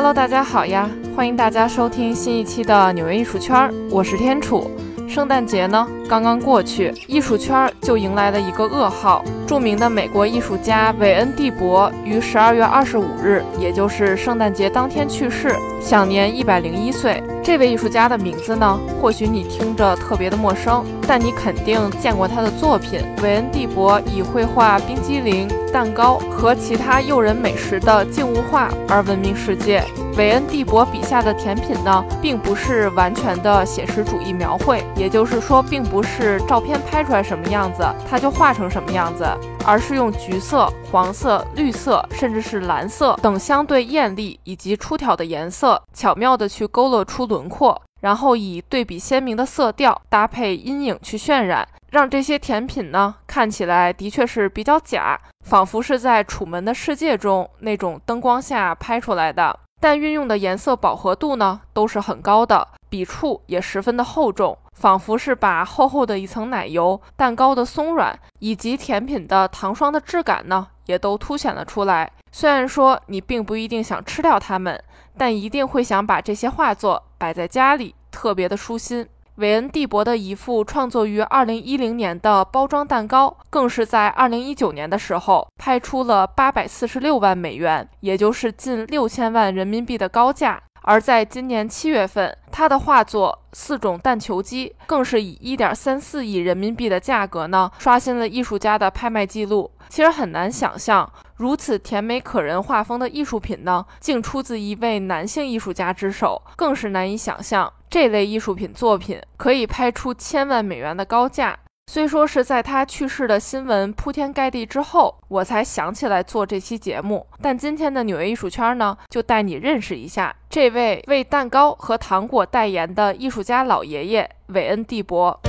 Hello，大家好呀！欢迎大家收听新一期的纽约艺术圈，我是天楚。圣诞节呢刚刚过去，艺术圈就迎来了一个噩耗。著名的美国艺术家韦恩·蒂博于十二月二十五日，也就是圣诞节当天去世，享年一百零一岁。这位艺术家的名字呢，或许你听着特别的陌生，但你肯定见过他的作品。韦恩·蒂博以绘画冰激凌、蛋糕和其他诱人美食的静物画而闻名世界。韦恩·蒂博笔下的甜品呢，并不是完全的写实主义描绘，也就是说，并不不是照片拍出来什么样子，它就画成什么样子，而是用橘色、黄色、绿色，甚至是蓝色等相对艳丽以及出挑的颜色，巧妙地去勾勒出轮廓，然后以对比鲜明的色调搭配阴影去渲染，让这些甜品呢看起来的确是比较假，仿佛是在《楚门的世界》中那种灯光下拍出来的。但运用的颜色饱和度呢，都是很高的，笔触也十分的厚重，仿佛是把厚厚的一层奶油、蛋糕的松软以及甜品的糖霜的质感呢，也都凸显了出来。虽然说你并不一定想吃掉它们，但一定会想把这些画作摆在家里，特别的舒心。韦恩·蒂博的一幅创作于2010年的包装蛋糕，更是在2019年的时候拍出了846万美元，也就是近六千万人民币的高价。而在今年七月份，他的画作《四种蛋球机》更是以1.34亿人民币的价格呢，刷新了艺术家的拍卖记录。其实很难想象，如此甜美可人画风的艺术品呢，竟出自一位男性艺术家之手，更是难以想象。这类艺术品作品可以拍出千万美元的高价。虽说是在他去世的新闻铺天盖地之后，我才想起来做这期节目，但今天的纽约艺术圈呢，就带你认识一下这位为蛋糕和糖果代言的艺术家老爷爷韦恩·蒂博。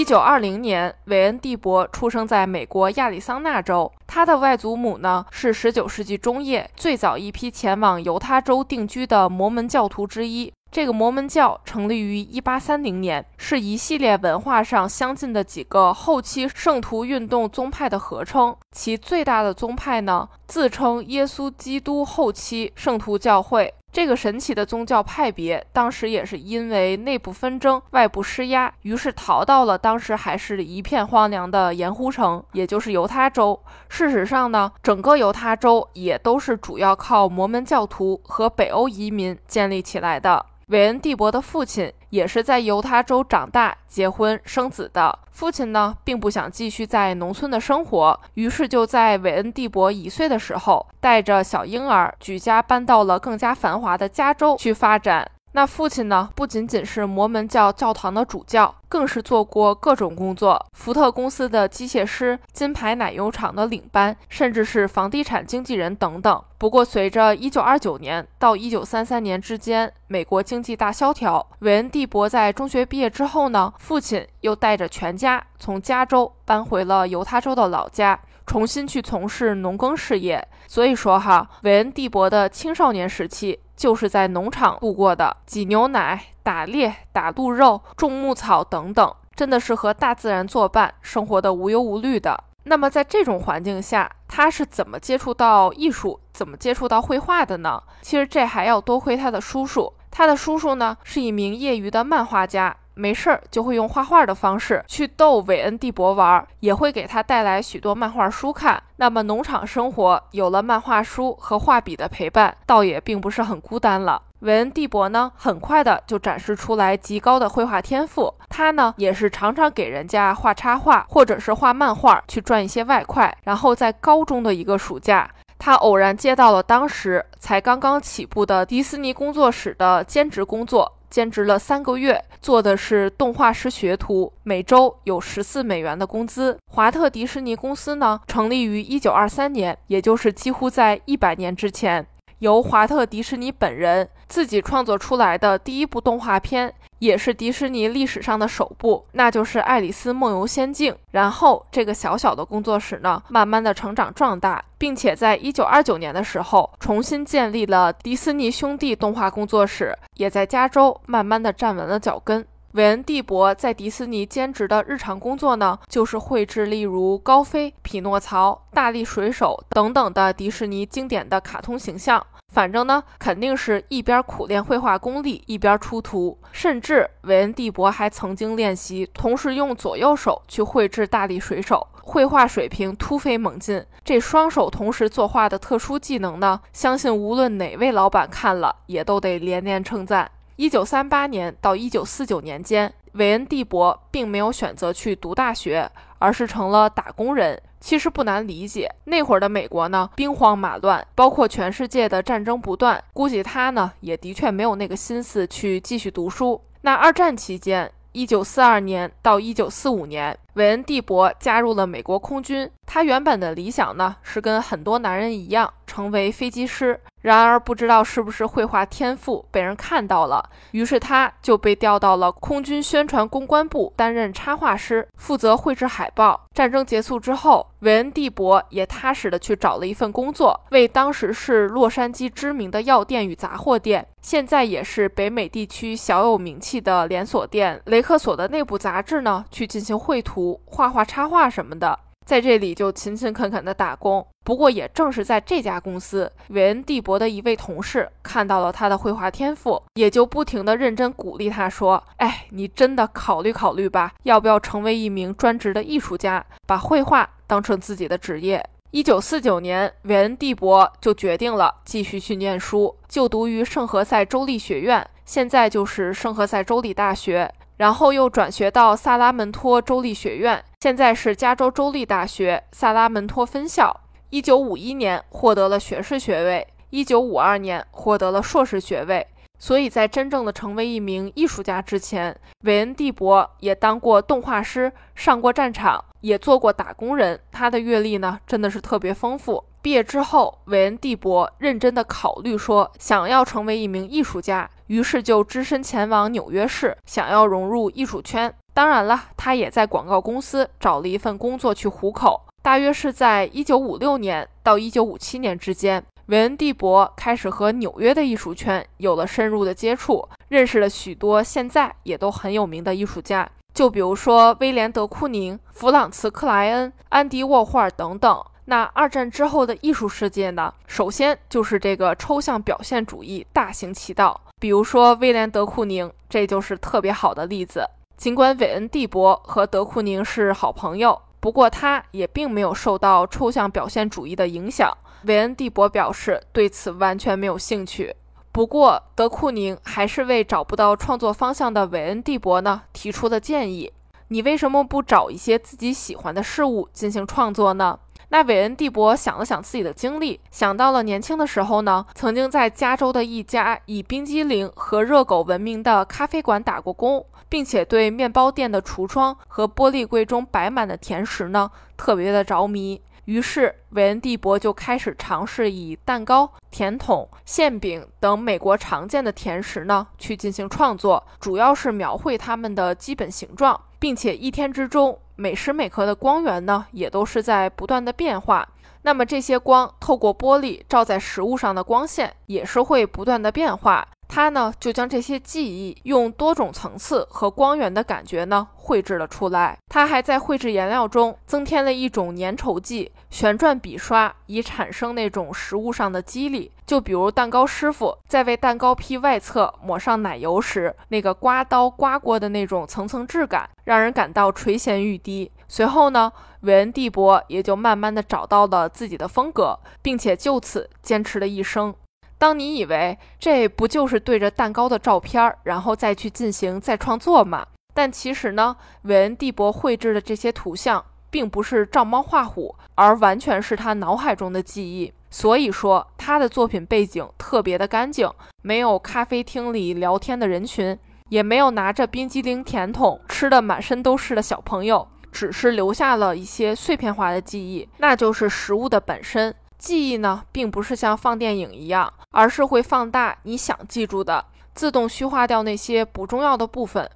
一九二零年，韦恩·蒂博出生在美国亚利桑那州。他的外祖母呢，是十九世纪中叶最早一批前往犹他州定居的摩门教徒之一。这个摩门教成立于一八三零年，是一系列文化上相近的几个后期圣徒运动宗派的合称。其最大的宗派呢，自称耶稣基督后期圣徒教会。这个神奇的宗教派别，当时也是因为内部纷争、外部施压，于是逃到了当时还是一片荒凉的盐湖城，也就是犹他州。事实上呢，整个犹他州也都是主要靠摩门教徒和北欧移民建立起来的。韦恩·蒂博的父亲也是在犹他州长大、结婚、生子的。父亲呢，并不想继续在农村的生活，于是就在韦恩·蒂博一岁的时候，带着小婴儿举家搬到了更加繁华的加州去发展。那父亲呢，不仅仅是摩门教教堂的主教，更是做过各种工作：福特公司的机械师、金牌奶油厂的领班，甚至是房地产经纪人等等。不过，随着1929年到1933年之间美国经济大萧条，韦恩·蒂伯在中学毕业之后呢，父亲又带着全家从加州搬回了犹他州的老家，重新去从事农耕事业。所以说哈，韦恩·蒂伯的青少年时期。就是在农场度过的，挤牛奶、打猎、打鹿肉、种牧草等等，真的是和大自然作伴，生活的无忧无虑的。那么在这种环境下，他是怎么接触到艺术、怎么接触到绘画的呢？其实这还要多亏他的叔叔。他的叔叔呢是一名业余的漫画家。没事儿就会用画画的方式去逗韦恩·蒂博玩，也会给他带来许多漫画书看。那么农场生活有了漫画书和画笔的陪伴，倒也并不是很孤单了。韦恩·蒂博呢，很快的就展示出来极高的绘画天赋。他呢，也是常常给人家画插画或者是画漫画去赚一些外快。然后在高中的一个暑假，他偶然接到了当时才刚刚起步的迪士尼工作室的兼职工作。兼职了三个月，做的是动画师学徒，每周有十四美元的工资。华特迪士尼公司呢，成立于一九二三年，也就是几乎在一百年之前。由华特·迪士尼本人自己创作出来的第一部动画片。也是迪士尼历史上的首部，那就是《爱丽丝梦游仙境》。然后，这个小小的工作室呢，慢慢的成长壮大，并且在一九二九年的时候，重新建立了迪士尼兄弟动画工作室，也在加州慢慢的站稳了脚跟。韦恩·蒂博在迪士尼兼职的日常工作呢，就是绘制例如高飞、匹诺曹、大力水手等等的迪士尼经典的卡通形象。反正呢，肯定是一边苦练绘画功力，一边出图。甚至韦恩·蒂博还曾经练习，同时用左右手去绘制大力水手，绘画水平突飞猛进。这双手同时作画的特殊技能呢，相信无论哪位老板看了，也都得连连称赞。一九三八年到一九四九年间，韦恩·蒂博并没有选择去读大学，而是成了打工人。其实不难理解，那会儿的美国呢，兵荒马乱，包括全世界的战争不断，估计他呢也的确没有那个心思去继续读书。那二战期间，一九四二年到一九四五年，韦恩·蒂博加入了美国空军。他原本的理想呢，是跟很多男人一样，成为飞机师。然而，不知道是不是绘画天赋被人看到了，于是他就被调到了空军宣传公关部担任插画师，负责绘制海报。战争结束之后，韦恩·蒂博也踏实的去找了一份工作，为当时是洛杉矶知名的药店与杂货店，现在也是北美地区小有名气的连锁店雷克索的内部杂志呢，去进行绘图、画画、插画什么的。在这里就勤勤恳恳地打工。不过，也正是在这家公司，韦恩·蒂博的一位同事看到了他的绘画天赋，也就不停地认真鼓励他说：“哎，你真的考虑考虑吧，要不要成为一名专职的艺术家，把绘画当成自己的职业？”一九四九年，韦恩·蒂博就决定了继续去念书，就读于圣何塞州立学院，现在就是圣何塞州立大学。然后又转学到萨拉门托州立学院，现在是加州州立大学萨拉门托分校。一九五一年获得了学士学位，一九五二年获得了硕士学位。所以在真正的成为一名艺术家之前，韦恩·蒂博也当过动画师，上过战场，也做过打工人。他的阅历呢，真的是特别丰富。毕业之后，韦恩·蒂博认真的考虑说，想要成为一名艺术家。于是就只身前往纽约市，想要融入艺术圈。当然了，他也在广告公司找了一份工作去糊口。大约是在一九五六年到一九五七年之间，韦恩·蒂博开始和纽约的艺术圈有了深入的接触，认识了许多现在也都很有名的艺术家，就比如说威廉·德库宁、弗朗茨·克莱恩、安迪·沃霍尔等等。那二战之后的艺术世界呢？首先就是这个抽象表现主义大行其道。比如说威廉·德库宁，这就是特别好的例子。尽管韦恩·蒂博和德库宁是好朋友，不过他也并没有受到抽象表现主义的影响。韦恩·蒂博表示对此完全没有兴趣。不过德库宁还是为找不到创作方向的韦恩·蒂博呢提出了建议：你为什么不找一些自己喜欢的事物进行创作呢？那韦恩·蒂博想了想自己的经历，想到了年轻的时候呢，曾经在加州的一家以冰激凌和热狗闻名的咖啡馆打过工，并且对面包店的橱窗和玻璃柜中摆满的甜食呢特别的着迷。于是韦恩·蒂博就开始尝试以蛋糕、甜筒、馅饼等美国常见的甜食呢去进行创作，主要是描绘它们的基本形状，并且一天之中。每时每刻的光源呢，也都是在不断的变化。那么这些光透过玻璃照在食物上的光线，也是会不断的变化。他呢，就将这些记忆用多种层次和光源的感觉呢绘制了出来。他还在绘制颜料中增添了一种粘稠剂，旋转笔刷以产生那种食物上的肌理。就比如蛋糕师傅在为蛋糕坯外侧抹上奶油时，那个刮刀刮过的那种层层质感，让人感到垂涎欲滴。随后呢，韦恩·蒂博也就慢慢的找到了自己的风格，并且就此坚持了一生。当你以为这不就是对着蛋糕的照片，然后再去进行再创作吗？但其实呢，韦恩·蒂博绘制的这些图像并不是照猫画虎，而完全是他脑海中的记忆。所以说，他的作品背景特别的干净，没有咖啡厅里聊天的人群，也没有拿着冰激凌甜筒吃的满身都是的小朋友，只是留下了一些碎片化的记忆，那就是食物的本身。记忆呢，并不是像放电影一样，而是会放大你想记住的，自动虚化掉那些不重要的部分。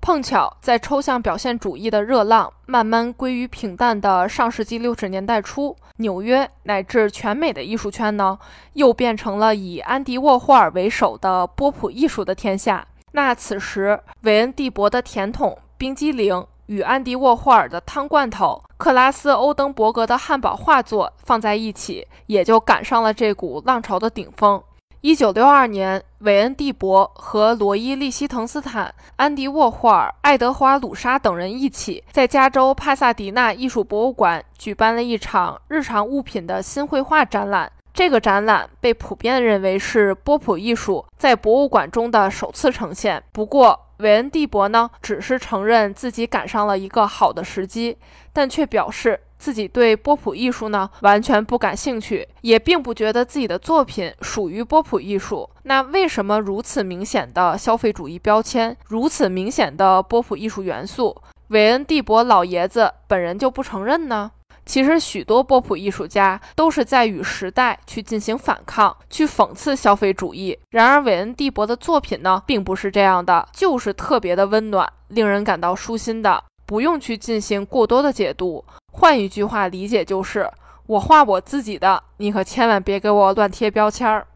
碰巧在抽象表现主义的热浪慢慢归于平淡的上世纪六十年代初，纽约乃至全美的艺术圈呢，又变成了以安迪沃霍尔为首的波普艺术的天下。那此时，韦恩蒂博的甜筒冰激凌与安迪沃霍尔的汤罐头、克拉斯欧登伯格的汉堡画作放在一起，也就赶上了这股浪潮的顶峰。一九六二年，韦恩·蒂伯和罗伊·利希滕斯坦、安迪·沃霍尔、爱德华·鲁沙等人一起，在加州帕萨迪纳艺术博物馆举办了一场日常物品的新绘画展览。这个展览被普遍认为是波普艺术在博物馆中的首次呈现。不过，韦恩·蒂博呢，只是承认自己赶上了一个好的时机，但却表示。自己对波普艺术呢完全不感兴趣，也并不觉得自己的作品属于波普艺术。那为什么如此明显的消费主义标签，如此明显的波普艺术元素，韦恩·蒂博老爷子本人就不承认呢？其实许多波普艺术家都是在与时代去进行反抗，去讽刺消费主义。然而韦恩·蒂博的作品呢，并不是这样的，就是特别的温暖，令人感到舒心的。不用去进行过多的解读，换一句话理解就是：我画我自己的，你可千万别给我乱贴标签儿。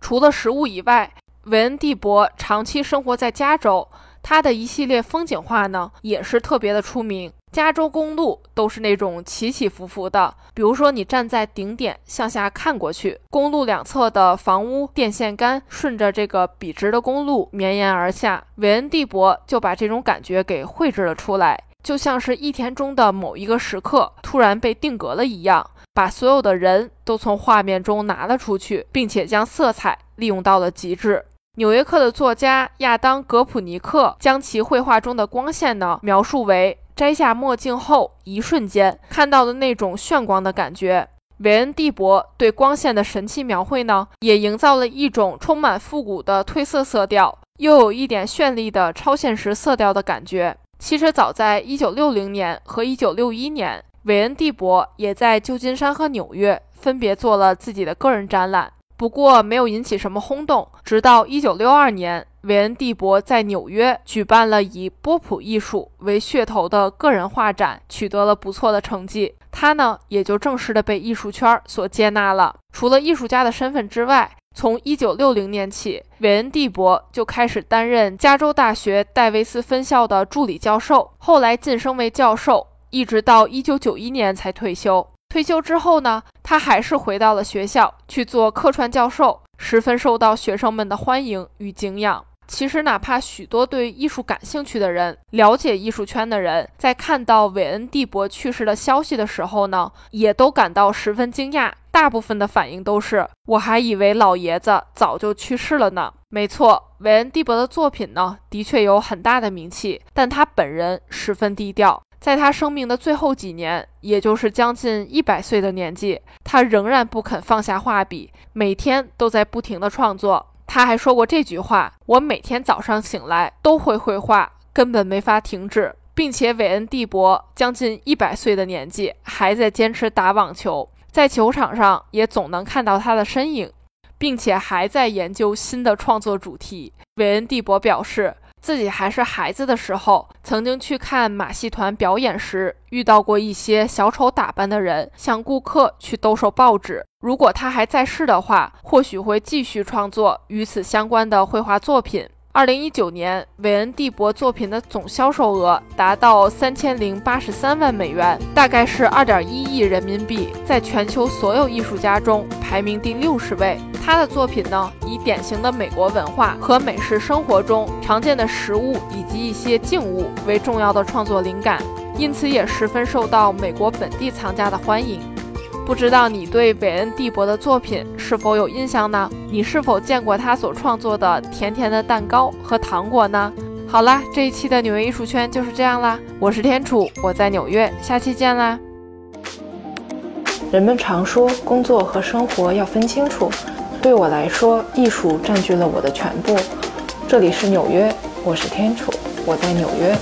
除了食物以外，韦恩·蒂博长期生活在加州，他的一系列风景画呢也是特别的出名。加州公路都是那种起起伏伏的，比如说你站在顶点向下看过去，公路两侧的房屋、电线杆顺着这个笔直的公路绵延而下。韦恩·蒂博就把这种感觉给绘制了出来。就像是一天中的某一个时刻突然被定格了一样，把所有的人都从画面中拿了出去，并且将色彩利用到了极致。纽约客的作家亚当·格普尼克将其绘画中的光线呢描述为摘下墨镜后一瞬间看到的那种炫光的感觉。韦恩·蒂博对光线的神奇描绘呢，也营造了一种充满复古的褪色色调，又有一点绚丽的超现实色调的感觉。其实早在1960年和1961年，韦恩·蒂博也在旧金山和纽约分别做了自己的个人展览，不过没有引起什么轰动。直到1962年，韦恩·蒂博在纽约举办了以波普艺术为噱头的个人画展，取得了不错的成绩，他呢也就正式的被艺术圈所接纳了。除了艺术家的身份之外，从一九六零年起，韦恩·蒂博就开始担任加州大学戴维斯分校的助理教授，后来晋升为教授，一直到一九九一年才退休。退休之后呢，他还是回到了学校去做客串教授，十分受到学生们的欢迎与敬仰。其实，哪怕许多对艺术感兴趣的人、了解艺术圈的人，在看到韦恩·蒂博去世的消息的时候呢，也都感到十分惊讶。大部分的反应都是：“我还以为老爷子早就去世了呢。”没错，韦恩·蒂博的作品呢，的确有很大的名气，但他本人十分低调。在他生命的最后几年，也就是将近一百岁的年纪，他仍然不肯放下画笔，每天都在不停的创作。他还说过这句话：“我每天早上醒来都会绘画，根本没法停止。”并且，韦恩·蒂博将近一百岁的年纪还在坚持打网球，在球场上也总能看到他的身影，并且还在研究新的创作主题。韦恩·蒂博表示。自己还是孩子的时候，曾经去看马戏团表演时，遇到过一些小丑打扮的人向顾客去兜售报纸。如果他还在世的话，或许会继续创作与此相关的绘画作品。二零一九年，韦恩·蒂博作品的总销售额达到三千零八十三万美元，大概是二点一亿人民币，在全球所有艺术家中排名第六十位。他的作品呢，以典型的美国文化和美式生活中常见的食物以及一些静物为重要的创作灵感，因此也十分受到美国本地藏家的欢迎。不知道你对韦恩·蒂博的作品是否有印象呢？你是否见过他所创作的甜甜的蛋糕和糖果呢？好啦，这一期的纽约艺术圈就是这样啦。我是天楚，我在纽约，下期见啦。人们常说工作和生活要分清楚，对我来说，艺术占据了我的全部。这里是纽约，我是天楚，我在纽约。